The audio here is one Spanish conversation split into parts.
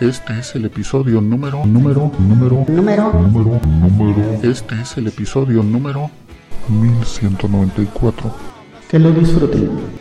Este es el episodio número, número, número, Número número, número. Este es el episodio número 1194. que lo disfruten.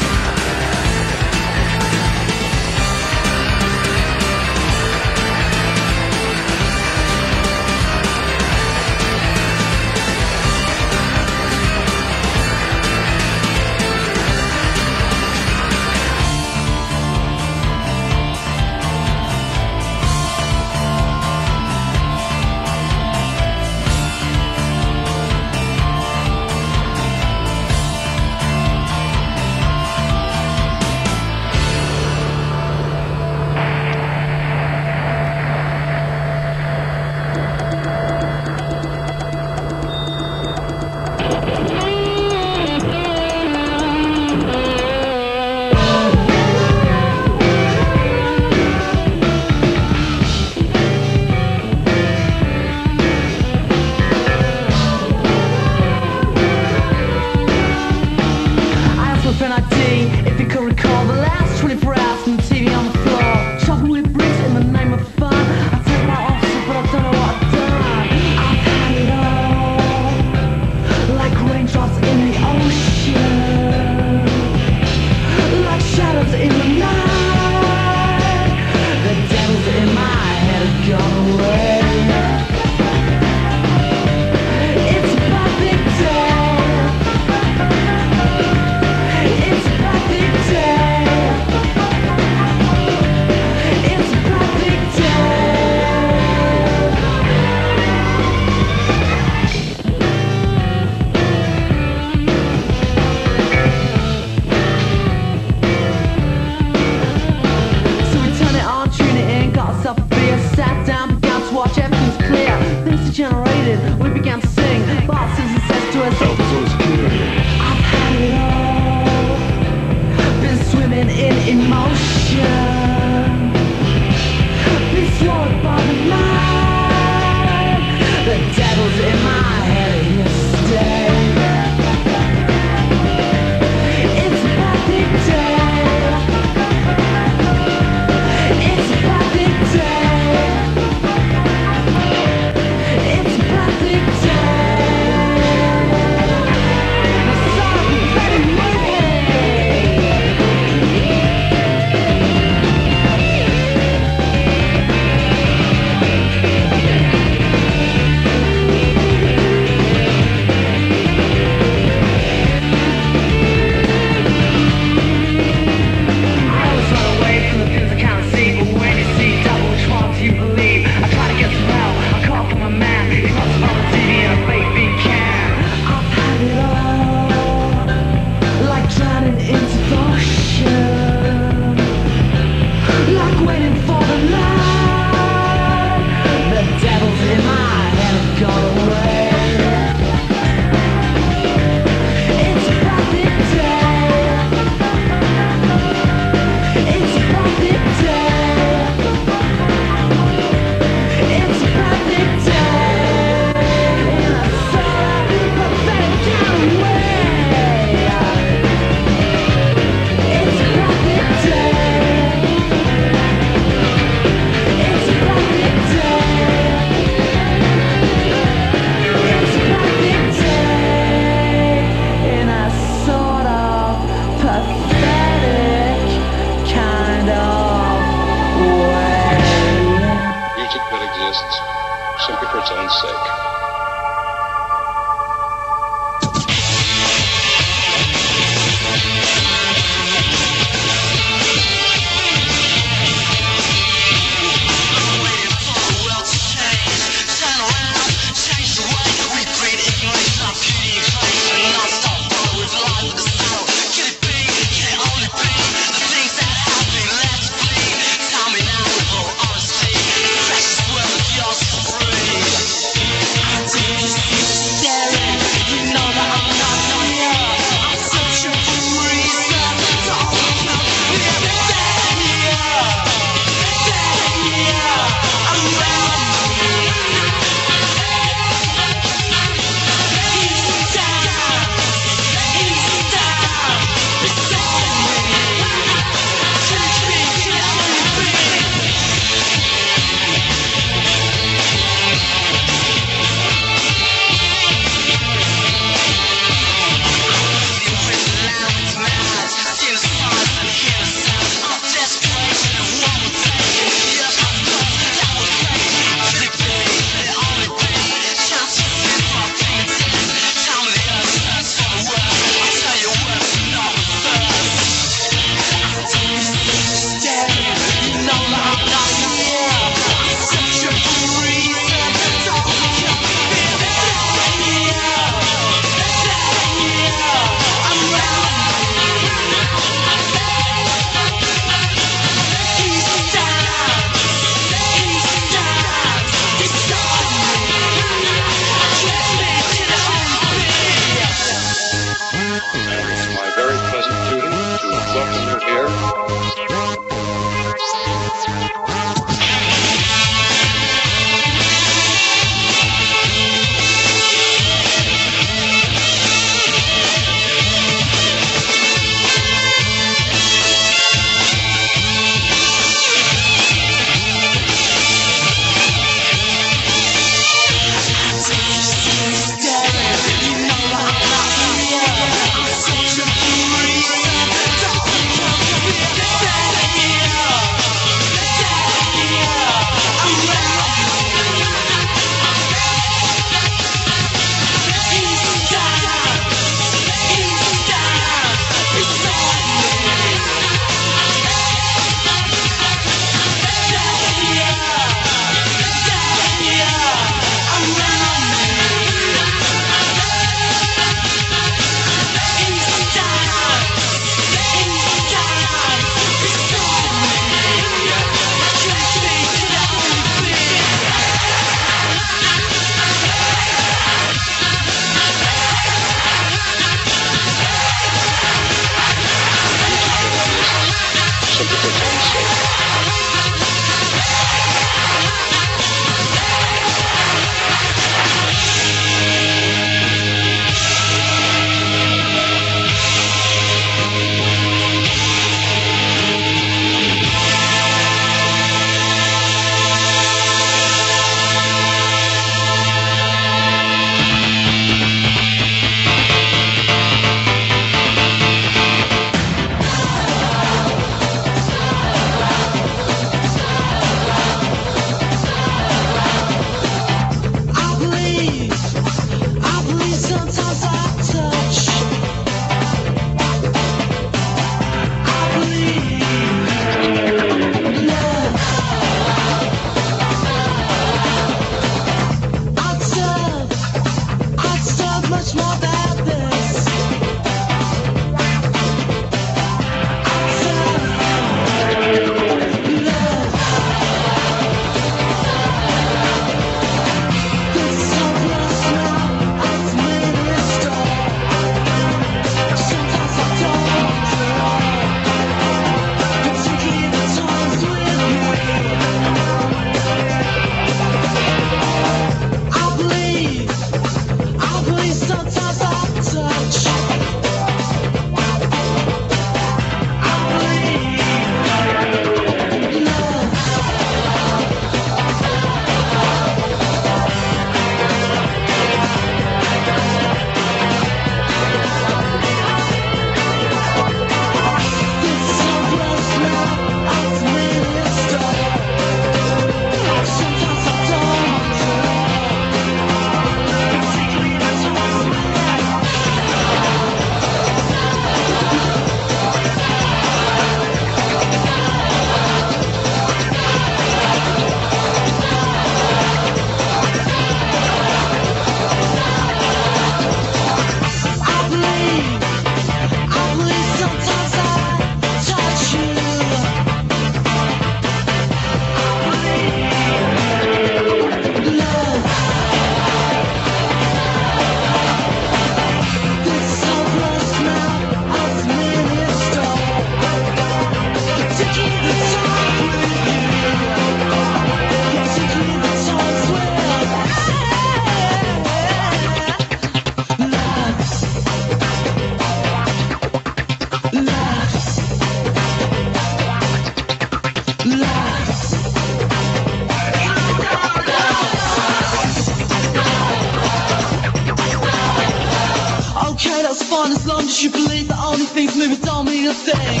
thing.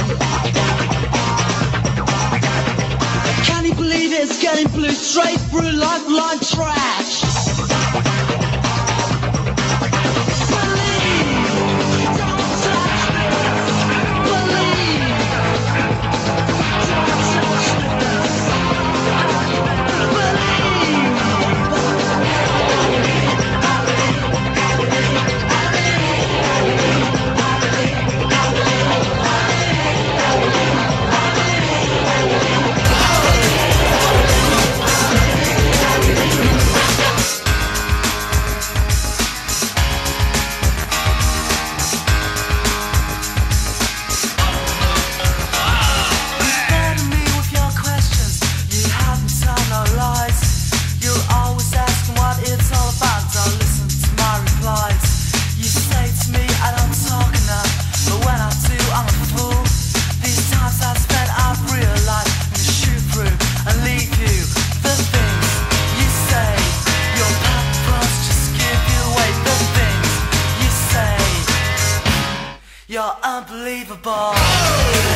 Can you believe it's getting blue straight through lifeline track? Whoa!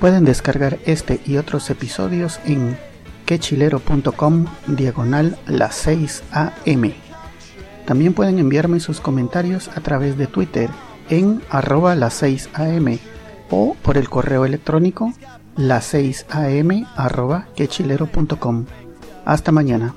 Pueden descargar este y otros episodios en quechilero.com diagonal las 6 am. También pueden enviarme sus comentarios a través de Twitter en arroba las 6 am o por el correo electrónico las 6 am arroba quechilero.com. Hasta mañana.